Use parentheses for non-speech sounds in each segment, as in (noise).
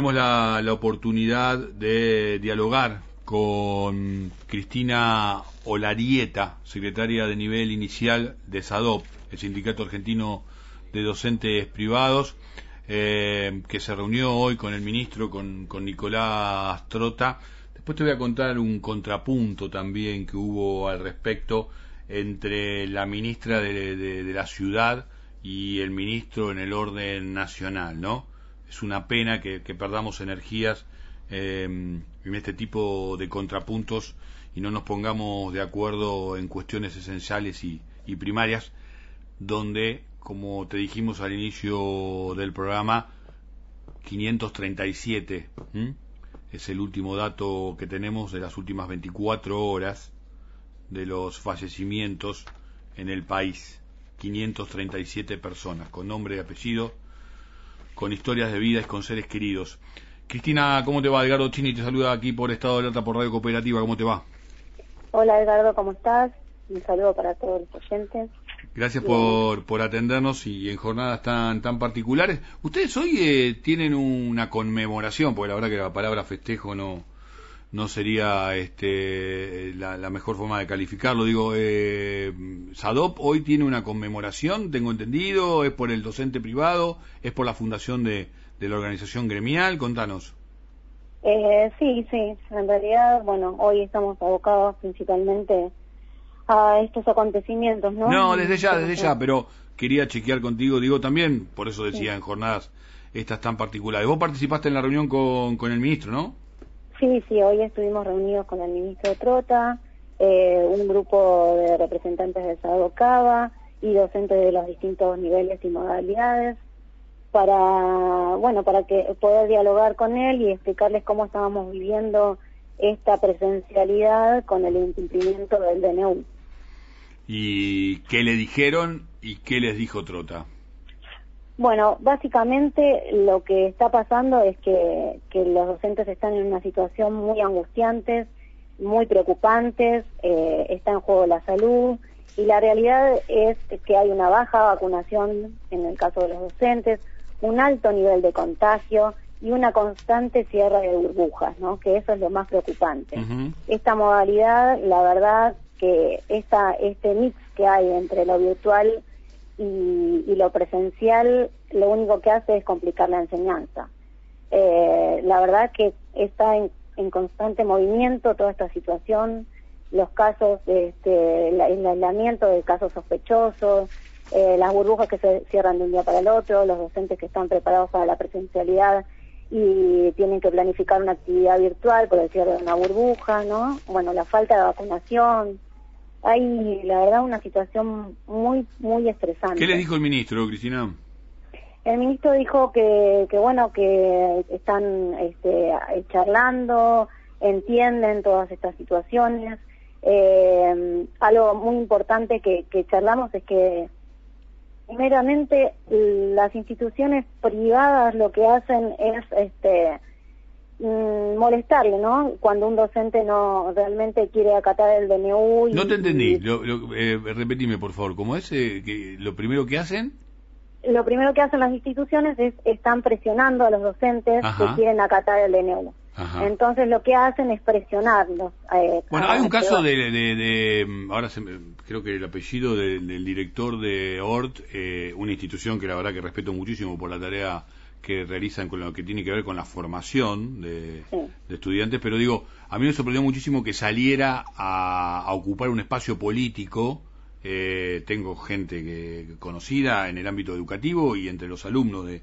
Tenemos la, oportunidad de dialogar con Cristina Olarieta, secretaria de nivel inicial de SADOP, el Sindicato Argentino de Docentes Privados, eh, que se reunió hoy con el ministro, con, Nicolás Trota. Después te voy a contar un contrapunto también que hubo al respecto entre la ministra de la ciudad y el ministro en el orden nacional, ¿no? Es una pena que, perdamos energías em, en este tipo de contrapuntos y no nos pongamos de acuerdo en cuestiones esenciales y, primarias, donde, como te dijimos al inicio del programa, 537 es el último dato que tenemos de las últimas 24 horas de los fallecimientos en el país. 537 personas, con nombre y apellido, con historias de vida y con seres queridos. Cristina, ¿cómo te va? Edgardo Chini te saluda aquí por Estado de Alerta por Radio Cooperativa. ¿Cómo te va? Hola Edgardo, ¿cómo estás? Un saludo para todos los oyentes. Gracias por, por atendernos y en jornadas tan tan particulares. Ustedes hoy eh, tienen una conmemoración, porque la verdad que la palabra festejo no, no sería este, la, mejor forma de calificarlo. Digo, eh, SADOP hoy tiene una conmemoración, tengo entendido, es por el docente privado, es por la fundación de, la organización gremial, contanos. Eh, sí, sí, en realidad, bueno, hoy estamos abocados principalmente a estos acontecimientos, ¿no? No, desde ya, desde ya, pero quería chequear contigo, digo también, por eso decía en jornadas estas tan particulares. Vos participaste en la reunión con, con el ministro, ¿no? Sí, sí, hoy estuvimos reunidos con el ministro Trota, eh, un grupo de representantes de Cava y docentes de los distintos niveles y modalidades para, bueno, para que poder dialogar con él y explicarles cómo estábamos viviendo esta presencialidad con el incumplimiento del DNU. ¿Y qué le dijeron y qué les dijo Trota? Bueno, básicamente lo que está pasando es que, los docentes están en una situación muy angustiante, muy preocupantes, eh, está en juego la salud y la realidad es que hay una baja vacunación en el caso de los docentes, un alto nivel de contagio y una constante cierre de burbujas, ¿no? Que eso es lo más preocupante. Esta modalidad, la verdad que esta, este mix que hay entre lo virtual y, lo presencial lo único que hace es complicar la enseñanza. Eh, la verdad que está en, constante movimiento toda esta situación, los casos, este, el aislamiento de casos sospechosos, eh, las burbujas que se cierran de un día para el otro, los docentes que están preparados para la presencialidad y tienen que planificar una actividad virtual por el cierre de una burbuja, ¿no? Bueno, la falta de vacunación, hay, la verdad, una situación muy, muy estresante. ¿Qué le dijo el ministro, Cristina? El ministro dijo que, que bueno, que están este, charlando, entienden todas estas situaciones. Eh, algo muy importante que, que charlamos es que primeramente las instituciones privadas lo que hacen es este Mm, molestarle, ¿no? Cuando un docente no realmente quiere acatar el DNU. no te entendí, lo, eh, repetime por favor, ¿cómo es? Eh, que ¿Lo primero que hacen? Lo primero que hacen las instituciones es están presionando a los docentes que quieren acatar el DNU. Entonces lo que hacen es presionarlos. Eh, bueno, hay un caso de, de, ahora creo que el apellido del, director de ORT, eh, una institución que la verdad que respeto muchísimo por la tarea que realizan con lo que tiene que ver con la formación de, estudiantes, pero digo, a mí me sorprendió muchísimo que saliera a, ocupar un espacio político. Eh, tengo gente que, conocida en el ámbito educativo y entre los alumnos de,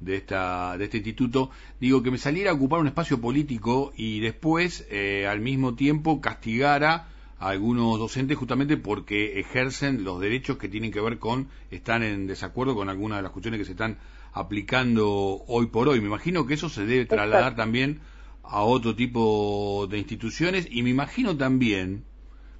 de, esta, de este instituto, digo que me saliera a ocupar un espacio político y después, eh, al mismo tiempo, castigara a algunos docentes justamente porque ejercen los derechos que tienen que ver con, están en desacuerdo con algunas de las cuestiones que se están aplicando hoy por hoy. Me imagino que eso se debe trasladar también a otro tipo de instituciones. Y me imagino también,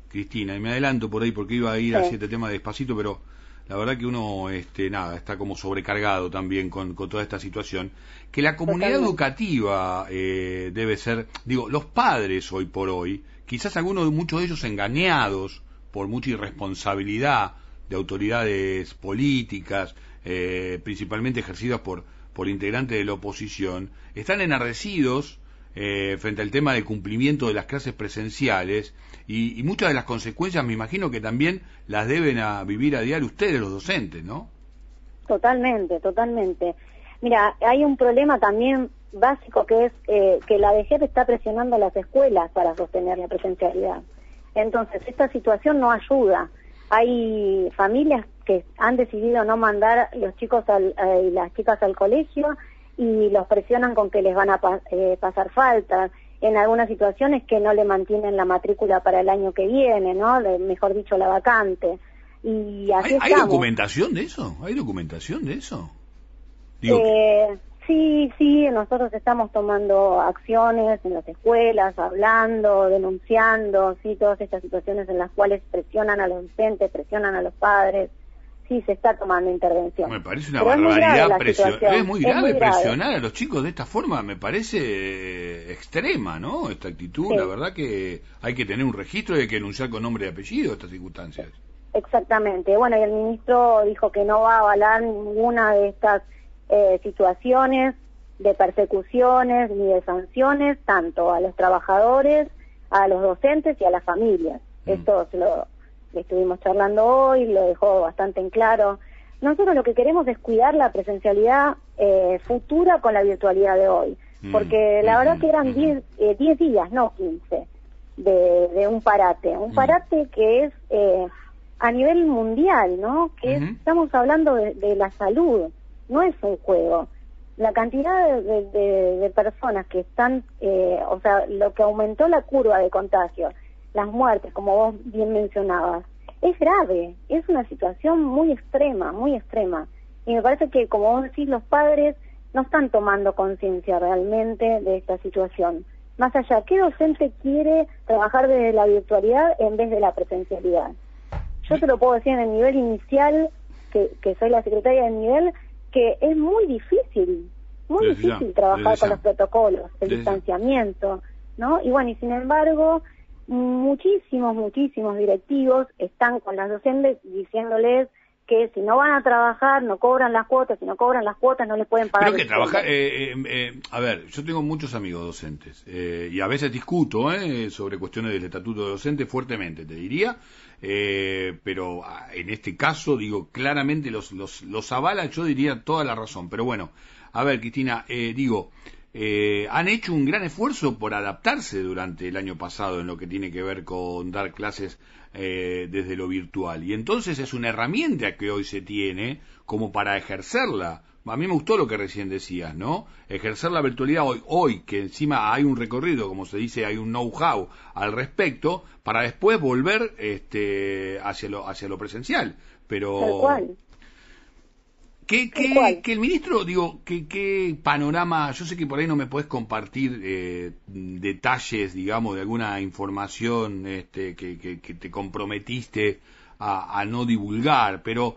Cristina, y me adelanto por ahí porque iba a ir a este tema despacito, pero la verdad que uno, este, nada, está como sobrecargado también con, toda esta situación, que la comunidad educativa eh, debe ser, digo, los padres hoy por hoy, quizás algunos, muchos de ellos engañados por mucha irresponsabilidad de autoridades políticas, eh, principalmente ejercidas por, por integrantes de la oposición, están enardecidos eh, frente al tema del cumplimiento de las clases presenciales y, muchas de las consecuencias me imagino que también las deben a vivir a diario ustedes, los docentes, ¿no? Totalmente, totalmente. Mira, hay un problema también básico que es eh, que la DGEP está presionando a las escuelas para sostener la presencialidad. Entonces, esta situación no ayuda. Hay familias que han decidido no mandar los chicos eh, y las chicas al colegio y los presionan con que les van a eh, pasar faltas. En algunas situaciones que no le mantienen la matrícula para el año que viene, ¿no? mejor dicho, la vacante. Y así ¿Hay, ¿Hay documentación de eso? ¿Hay documentación de eso? eh, Sí, sí, nosotros estamos tomando acciones en las escuelas, hablando, denunciando, sí, todas estas situaciones en las cuales presionan a los docentes, presionan a los padres sí se está tomando intervención. Me parece una barbaridad presionar. Es muy grave presionar a los chicos de esta forma, me parece eh, extrema, ¿no? Esta actitud, la verdad que hay que tener un registro y hay que denunciar con nombre y apellido estas circunstancias. Exactamente. Bueno, y el ministro dijo que no va a avalar ninguna de estas eh, situaciones de persecuciones ni de sanciones tanto a los trabajadores, a los docentes y a las familias. Mm. Esto lo, estuvimos charlando hoy, lo dejó bastante en claro. Nosotros lo que queremos es cuidar la presencialidad eh, futura con la virtualidad de hoy, mm, porque la verdad que eran 10 eh, días, no 15, de, de, un parate, un mm. parate que es eh, a nivel mundial, ¿no? Que estamos hablando de, de, la salud, no es un juego. La cantidad de, de personas que están, eh, o sea, lo que aumentó la curva de contagio, las muertes, como vos bien mencionabas, es grave, es una situación muy extrema, muy extrema. Y me parece que, como vos decís, los padres no están tomando conciencia realmente de esta situación. Más allá, ¿qué docente quiere trabajar desde la virtualidad en vez de la presencialidad? Yo te lo puedo decir en el nivel inicial, que, que soy la secretaria del nivel, que es muy difícil, muy difícil trabajar con los protocolos, el distanciamiento, ¿no? Y bueno, y sin embargo, muchísimos, muchísimos directivos están con las docentes diciéndoles que si no van a trabajar, no cobran las cuotas, si no cobran las cuotas, no les pueden pagar. Creo que trabajar, eh, eh, eh, a ver, yo tengo muchos amigos docentes y a veces discuto sobre cuestiones del estatuto de docente fuertemente, te diría, pero ah, en este caso, digo, claramente los, los, los avala, yo diría toda la razón. Pero bueno, a ver, Cristina, digo, eh, han hecho un gran esfuerzo por adaptarse durante el año pasado en lo que tiene que ver con dar clases eh, desde lo virtual. Y entonces es una herramienta que hoy se tiene como para ejercerla. A mí me gustó lo que recién decías, ¿no? Ejercer la virtualidad hoy, hoy que encima hay un recorrido, como se dice, hay un know-how al respecto, para después volver este, hacia, lo, lo presencial. Pero, ¿Qué, que el ministro, digo, ¿qué, ¿qué, panorama? Yo sé que por ahí no me puedes compartir eh, detalles, digamos, de alguna información este, que, que, te comprometiste a, no divulgar, pero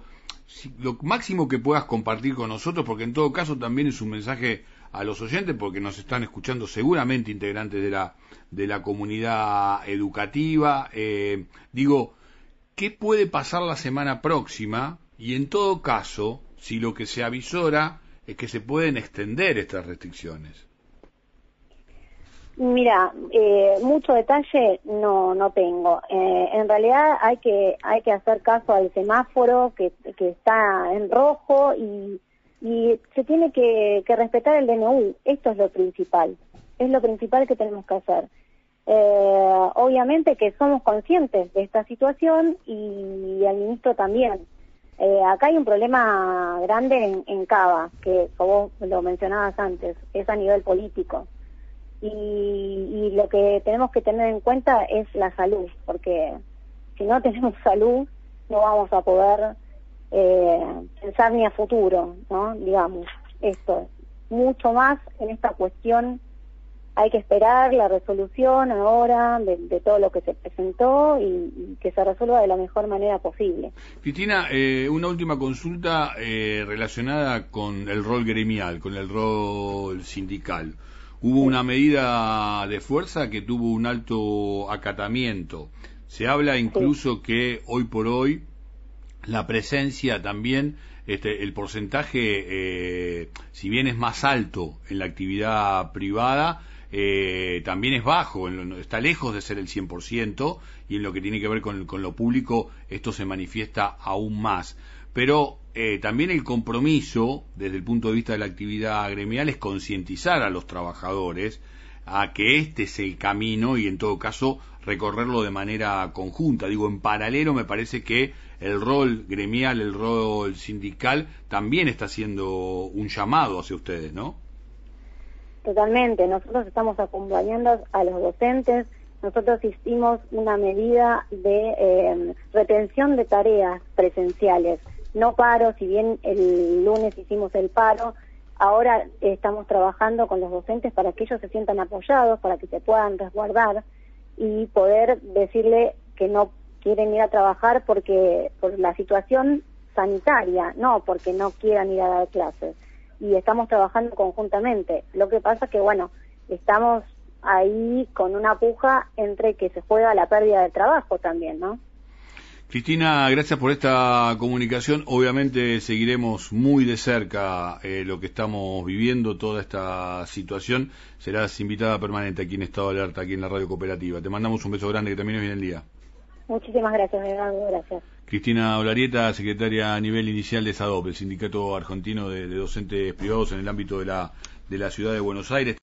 lo máximo que puedas compartir con nosotros, porque en todo caso también es un mensaje a los oyentes, porque nos están escuchando seguramente integrantes de la, de la comunidad educativa. Eh, digo, ¿qué puede pasar la semana próxima? Y en todo caso, si lo que se avisora es que se pueden extender estas restricciones. Mira, eh, mucho detalle no no tengo. Eh, en realidad hay que hay que hacer caso al semáforo que, que está en rojo y, y se tiene que, que, respetar el DNU. Esto es lo principal. Es lo principal que tenemos que hacer. Eh, obviamente que somos conscientes de esta situación y el ministro también. Eh, acá hay un problema grande en, Cava, que como lo mencionabas antes, es a nivel político. Y, lo que tenemos que tener en cuenta es la salud, porque si no (laughs) tenemos salud no vamos a poder eh, pensar ni a futuro, ¿no? Digamos, esto. Mucho más en esta cuestión hay que esperar la resolución ahora de, todo lo que se presentó y, que se resuelva de la mejor manera posible. Cristina, eh, una última consulta eh, relacionada con el rol gremial, con el rol sindical. Hubo una medida de fuerza que tuvo un alto acatamiento. Se habla incluso que hoy por hoy la presencia también este, el porcentaje, eh, si bien es más alto en la actividad privada, eh, también es bajo, está lejos de ser el 100% y en lo que tiene que ver con, lo público esto se manifiesta aún más. Pero eh, también el compromiso desde el punto de vista de la actividad gremial es concientizar a los trabajadores a que este es el camino y en todo caso recorrerlo de manera conjunta. Digo, en paralelo me parece que el rol gremial, el rol sindical también está haciendo un llamado hacia ustedes, ¿no? Totalmente, nosotros estamos acompañando a los docentes, nosotros hicimos una medida de eh, retención de tareas presenciales, no paro, si bien el lunes hicimos el paro, ahora estamos trabajando con los docentes para que ellos se sientan apoyados, para que se puedan resguardar y poder decirle que no quieren ir a trabajar porque por la situación sanitaria, no porque no quieran ir a dar clases y estamos trabajando conjuntamente. Lo que pasa que, bueno, estamos ahí con una puja entre que se juega la pérdida de trabajo también, ¿no? Cristina, gracias por esta comunicación. Obviamente seguiremos muy de cerca eh, lo que estamos viviendo, toda esta situación. Serás invitada permanente aquí en Estado de Alerta, aquí en la Radio Cooperativa. Te mandamos un beso grande, que termine bien el día. Muchísimas gracias, Eduardo. Gracias. Cristina Olarieta, secretaria a nivel inicial de SADOP, el Sindicato Argentino de, Docentes Privados en el ámbito de la, de la Ciudad de Buenos Aires.